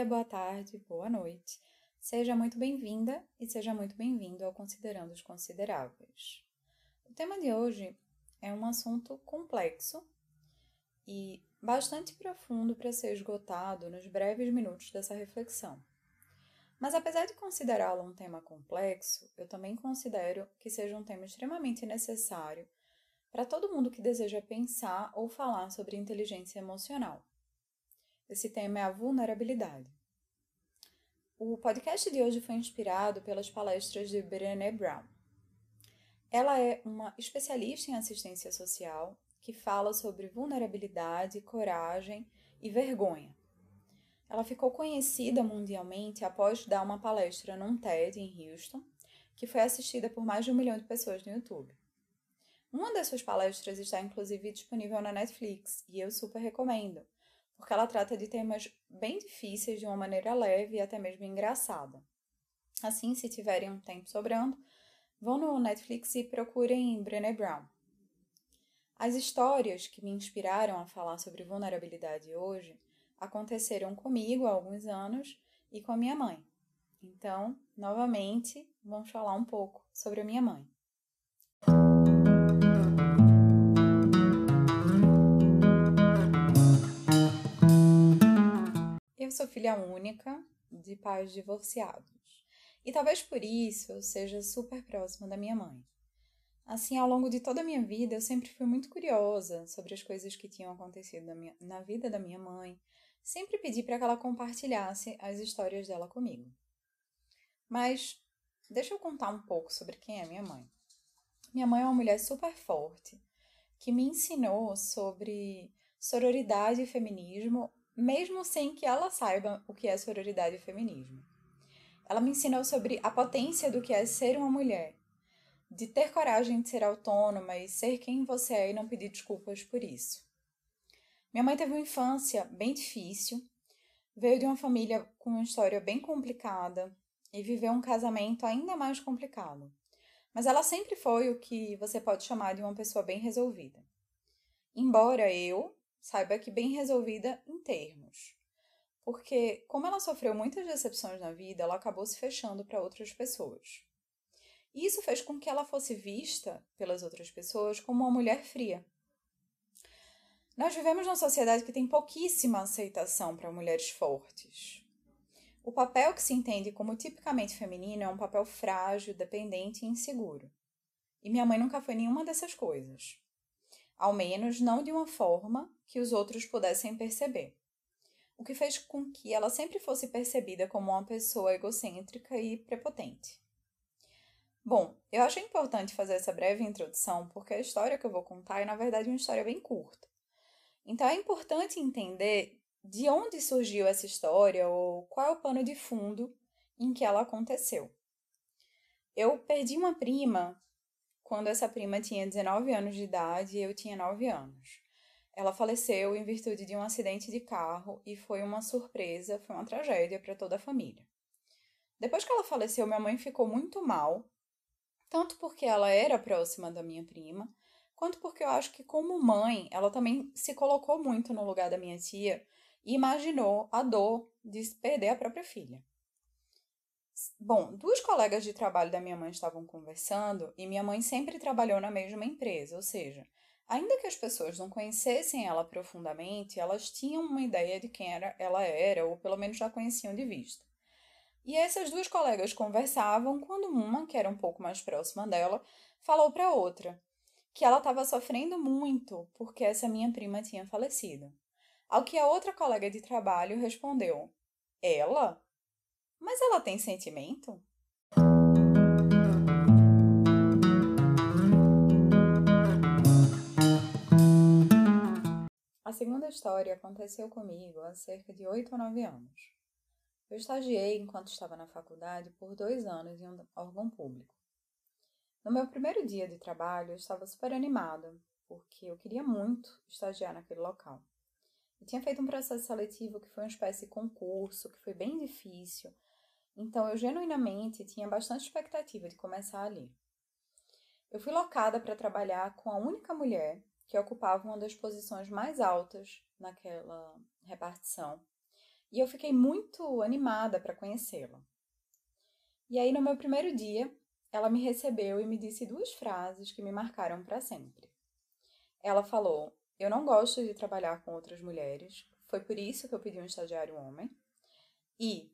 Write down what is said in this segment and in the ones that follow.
dia, boa tarde, boa noite. Seja muito bem-vinda e seja muito bem-vindo ao Considerando os Consideráveis. O tema de hoje é um assunto complexo e bastante profundo para ser esgotado nos breves minutos dessa reflexão. Mas apesar de considerá-lo um tema complexo, eu também considero que seja um tema extremamente necessário para todo mundo que deseja pensar ou falar sobre inteligência emocional. Esse tema é a vulnerabilidade. O podcast de hoje foi inspirado pelas palestras de Brené Brown. Ela é uma especialista em assistência social que fala sobre vulnerabilidade, coragem e vergonha. Ela ficou conhecida mundialmente após dar uma palestra num TED em Houston, que foi assistida por mais de um milhão de pessoas no YouTube. Uma das suas palestras está inclusive disponível na Netflix e eu super recomendo, porque ela trata de temas bem difíceis de uma maneira leve e até mesmo engraçada. Assim, se tiverem um tempo sobrando, vão no Netflix e procurem Brené Brown. As histórias que me inspiraram a falar sobre vulnerabilidade hoje aconteceram comigo há alguns anos e com a minha mãe. Então, novamente, vamos falar um pouco sobre a minha mãe. Sou filha única de pais divorciados. E talvez por isso eu seja super próxima da minha mãe. Assim, ao longo de toda a minha vida, eu sempre fui muito curiosa sobre as coisas que tinham acontecido na, minha, na vida da minha mãe. Sempre pedi para que ela compartilhasse as histórias dela comigo. Mas deixa eu contar um pouco sobre quem é minha mãe. Minha mãe é uma mulher super forte que me ensinou sobre sororidade e feminismo mesmo sem que ela saiba o que é sororidade e feminismo. Ela me ensinou sobre a potência do que é ser uma mulher, de ter coragem de ser autônoma e ser quem você é e não pedir desculpas por isso. Minha mãe teve uma infância bem difícil, veio de uma família com uma história bem complicada e viveu um casamento ainda mais complicado. Mas ela sempre foi o que você pode chamar de uma pessoa bem resolvida. Embora eu, saiba que bem resolvida em termos. Porque, como ela sofreu muitas decepções na vida, ela acabou se fechando para outras pessoas. E isso fez com que ela fosse vista pelas outras pessoas como uma mulher fria. Nós vivemos numa sociedade que tem pouquíssima aceitação para mulheres fortes. O papel que se entende como tipicamente feminino é um papel frágil, dependente e inseguro. E minha mãe nunca foi nenhuma dessas coisas ao menos não de uma forma que os outros pudessem perceber. O que fez com que ela sempre fosse percebida como uma pessoa egocêntrica e prepotente. Bom, eu acho importante fazer essa breve introdução porque a história que eu vou contar é, na verdade, uma história bem curta. Então é importante entender de onde surgiu essa história ou qual é o pano de fundo em que ela aconteceu. Eu perdi uma prima quando essa prima tinha 19 anos de idade e eu tinha 9 anos. Ela faleceu em virtude de um acidente de carro e foi uma surpresa, foi uma tragédia para toda a família. Depois que ela faleceu, minha mãe ficou muito mal, tanto porque ela era próxima da minha prima, quanto porque eu acho que, como mãe, ela também se colocou muito no lugar da minha tia e imaginou a dor de perder a própria filha. Bom, duas colegas de trabalho da minha mãe estavam conversando e minha mãe sempre trabalhou na mesma empresa, ou seja, ainda que as pessoas não conhecessem ela profundamente, elas tinham uma ideia de quem era, ela era, ou pelo menos já conheciam de vista. E essas duas colegas conversavam quando uma, que era um pouco mais próxima dela, falou para a outra que ela estava sofrendo muito porque essa minha prima tinha falecido. Ao que a outra colega de trabalho respondeu: Ela? Mas ela tem sentimento? A segunda história aconteceu comigo há cerca de 8 ou 9 anos. Eu estagiei enquanto estava na faculdade por dois anos em um órgão público. No meu primeiro dia de trabalho, eu estava super animada, porque eu queria muito estagiar naquele local. Eu tinha feito um processo seletivo que foi uma espécie de concurso, que foi bem difícil, então eu genuinamente tinha bastante expectativa de começar ali. Eu fui locada para trabalhar com a única mulher que ocupava uma das posições mais altas naquela repartição. e eu fiquei muito animada para conhecê-la. E aí, no meu primeiro dia, ela me recebeu e me disse duas frases que me marcaram para sempre. Ela falou: Eu não gosto de trabalhar com outras mulheres, foi por isso que eu pedi um estagiário homem. E,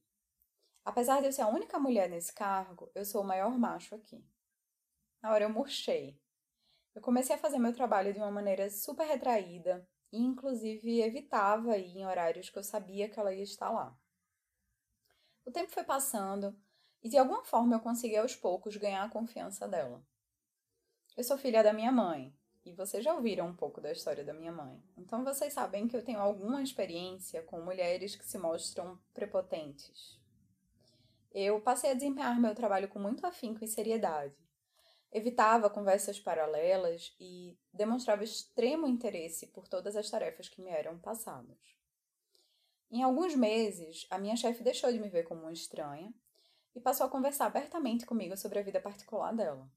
apesar de eu ser a única mulher nesse cargo, eu sou o maior macho aqui. Na hora eu murchei. Eu comecei a fazer meu trabalho de uma maneira super retraída e, inclusive, evitava ir em horários que eu sabia que ela ia estar lá. O tempo foi passando e, de alguma forma, eu consegui aos poucos ganhar a confiança dela. Eu sou filha da minha mãe e vocês já ouviram um pouco da história da minha mãe. Então vocês sabem que eu tenho alguma experiência com mulheres que se mostram prepotentes. Eu passei a desempenhar meu trabalho com muito afinco e seriedade. Evitava conversas paralelas e demonstrava extremo interesse por todas as tarefas que me eram passadas. Em alguns meses, a minha chefe deixou de me ver como uma estranha e passou a conversar abertamente comigo sobre a vida particular dela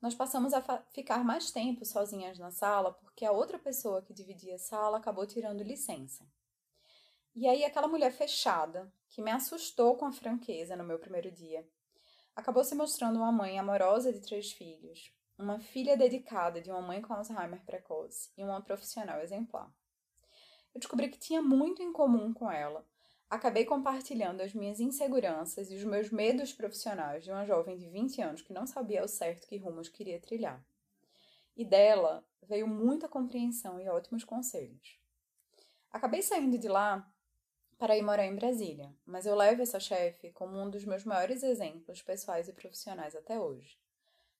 nós passamos a ficar mais tempo sozinhas na sala porque a outra pessoa que dividia a sala acabou tirando licença. E aí, aquela mulher fechada, que me assustou com a franqueza no meu primeiro dia, acabou se mostrando uma mãe amorosa de três filhos, uma filha dedicada de uma mãe com Alzheimer precoce e uma profissional exemplar. Eu descobri que tinha muito em comum com ela acabei compartilhando as minhas inseguranças e os meus medos profissionais de uma jovem de 20 anos que não sabia ao certo que rumos queria trilhar. E dela veio muita compreensão e ótimos conselhos. Acabei saindo de lá para ir morar em Brasília, mas eu levo essa chefe como um dos meus maiores exemplos pessoais e profissionais até hoje.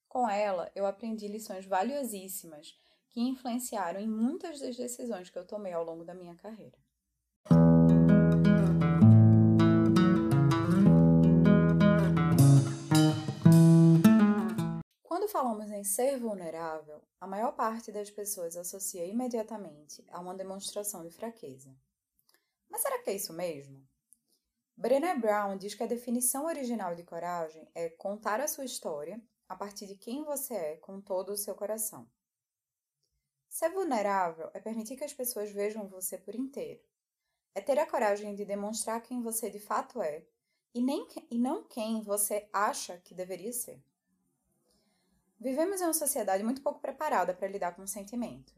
Com ela, eu aprendi lições valiosíssimas que influenciaram em muitas das decisões que eu tomei ao longo da minha carreira. Quando falamos em ser vulnerável, a maior parte das pessoas associa imediatamente a uma demonstração de fraqueza. Mas será que é isso mesmo? Brené Brown diz que a definição original de coragem é contar a sua história a partir de quem você é com todo o seu coração. Ser vulnerável é permitir que as pessoas vejam você por inteiro. É ter a coragem de demonstrar quem você de fato é e, nem, e não quem você acha que deveria ser. Vivemos em uma sociedade muito pouco preparada para lidar com sentimentos.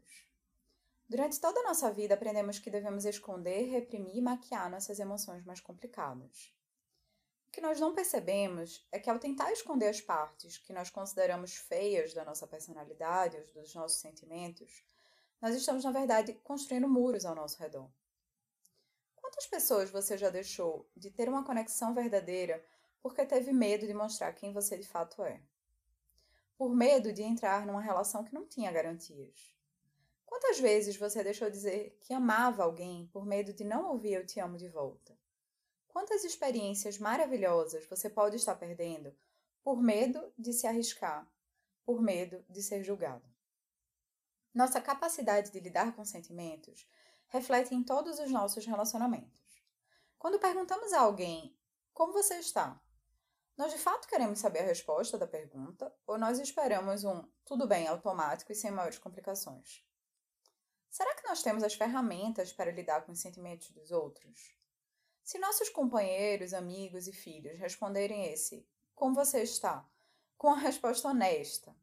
Durante toda a nossa vida, aprendemos que devemos esconder, reprimir e maquiar nossas emoções mais complicadas. O que nós não percebemos é que, ao tentar esconder as partes que nós consideramos feias da nossa personalidade, ou dos nossos sentimentos, nós estamos, na verdade, construindo muros ao nosso redor. Quantas pessoas você já deixou de ter uma conexão verdadeira porque teve medo de mostrar quem você de fato é? por medo de entrar numa relação que não tinha garantias. Quantas vezes você deixou dizer que amava alguém por medo de não ouvir eu te amo de volta? Quantas experiências maravilhosas você pode estar perdendo por medo de se arriscar, por medo de ser julgado? Nossa capacidade de lidar com sentimentos reflete em todos os nossos relacionamentos. Quando perguntamos a alguém como você está, nós de fato queremos saber a resposta da pergunta ou nós esperamos um tudo bem automático e sem maiores complicações? Será que nós temos as ferramentas para lidar com os sentimentos dos outros? Se nossos companheiros, amigos e filhos responderem esse como você está, com a resposta honesta,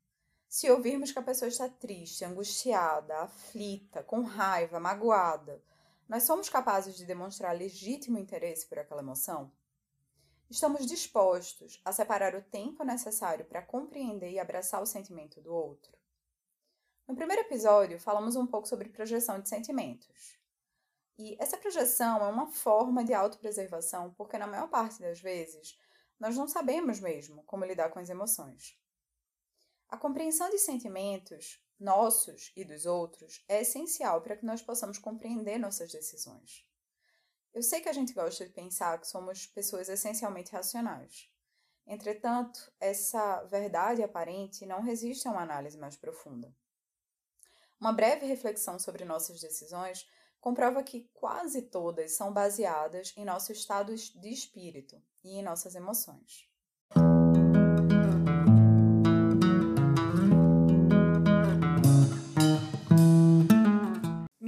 se ouvirmos que a pessoa está triste, angustiada, aflita, com raiva, magoada, nós somos capazes de demonstrar legítimo interesse por aquela emoção? Estamos dispostos a separar o tempo necessário para compreender e abraçar o sentimento do outro? No primeiro episódio, falamos um pouco sobre projeção de sentimentos. E essa projeção é uma forma de autopreservação, porque na maior parte das vezes nós não sabemos mesmo como lidar com as emoções. A compreensão de sentimentos, nossos e dos outros, é essencial para que nós possamos compreender nossas decisões. Eu sei que a gente gosta de pensar que somos pessoas essencialmente racionais. Entretanto, essa verdade aparente não resiste a uma análise mais profunda. Uma breve reflexão sobre nossas decisões comprova que quase todas são baseadas em nosso estado de espírito e em nossas emoções.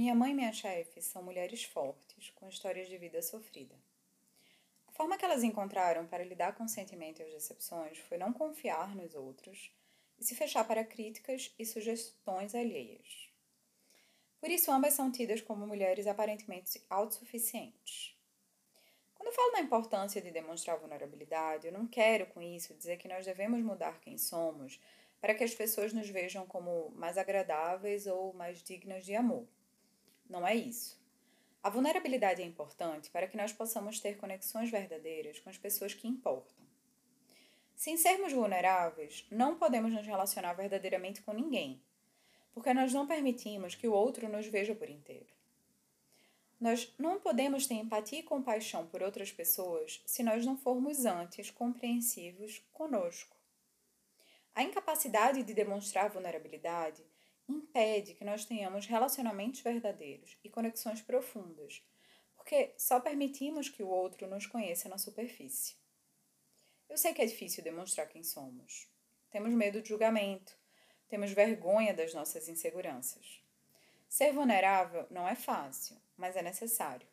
minha mãe e minha chefe são mulheres fortes, com histórias de vida sofrida. A forma que elas encontraram para lidar com o sentimento e as decepções foi não confiar nos outros e se fechar para críticas e sugestões alheias. Por isso, ambas são tidas como mulheres aparentemente autossuficientes. Quando eu falo da importância de demonstrar vulnerabilidade, eu não quero com isso dizer que nós devemos mudar quem somos para que as pessoas nos vejam como mais agradáveis ou mais dignas de amor. Não é isso. A vulnerabilidade é importante para que nós possamos ter conexões verdadeiras com as pessoas que importam. Sem sermos vulneráveis, não podemos nos relacionar verdadeiramente com ninguém, porque nós não permitimos que o outro nos veja por inteiro. Nós não podemos ter empatia e compaixão por outras pessoas se nós não formos antes compreensivos conosco. A incapacidade de demonstrar vulnerabilidade impede que nós tenhamos relacionamentos verdadeiros e conexões profundas, porque só permitimos que o outro nos conheça na superfície. Eu sei que é difícil demonstrar quem somos. Temos medo de julgamento, temos vergonha das nossas inseguranças. Ser vulnerável não é fácil, mas é necessário.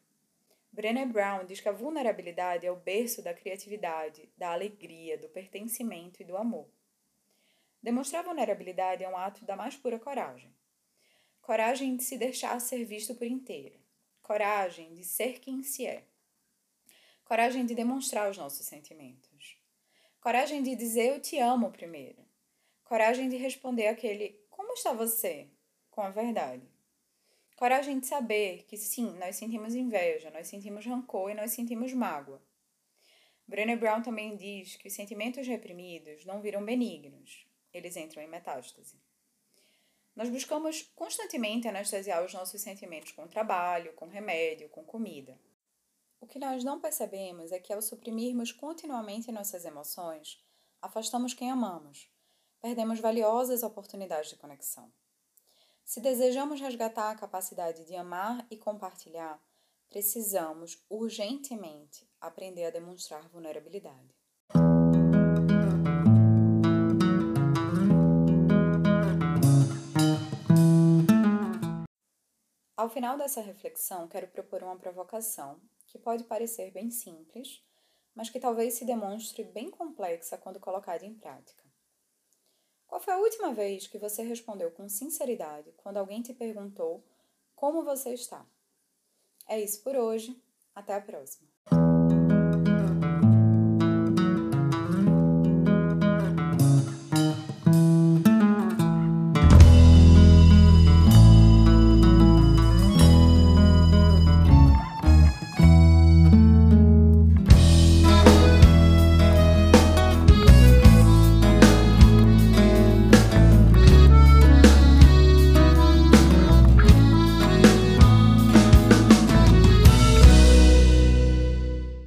Brené Brown diz que a vulnerabilidade é o berço da criatividade, da alegria, do pertencimento e do amor. Demonstrar vulnerabilidade é um ato da mais pura coragem. Coragem de se deixar ser visto por inteiro. Coragem de ser quem se é. Coragem de demonstrar os nossos sentimentos. Coragem de dizer eu te amo primeiro. Coragem de responder aquele como está você? com a verdade. Coragem de saber que sim, nós sentimos inveja, nós sentimos rancor e nós sentimos mágoa. Brené Brown também diz que os sentimentos reprimidos não viram benignos, eles entram em metástase. Nós buscamos constantemente anestesiar os nossos sentimentos com trabalho, com remédio, com comida. O que nós não percebemos é que ao suprimirmos continuamente nossas emoções, afastamos quem amamos, perdemos valiosas oportunidades de conexão. Se desejamos resgatar a capacidade de amar e compartilhar, precisamos urgentemente aprender a demonstrar vulnerabilidade. Ao final dessa reflexão, quero propor uma provocação que pode parecer bem simples, mas que talvez se demonstre bem complexa quando colocada em prática. Qual foi a última vez que você respondeu com sinceridade quando alguém te perguntou como você está? É isso por hoje. Até a próxima!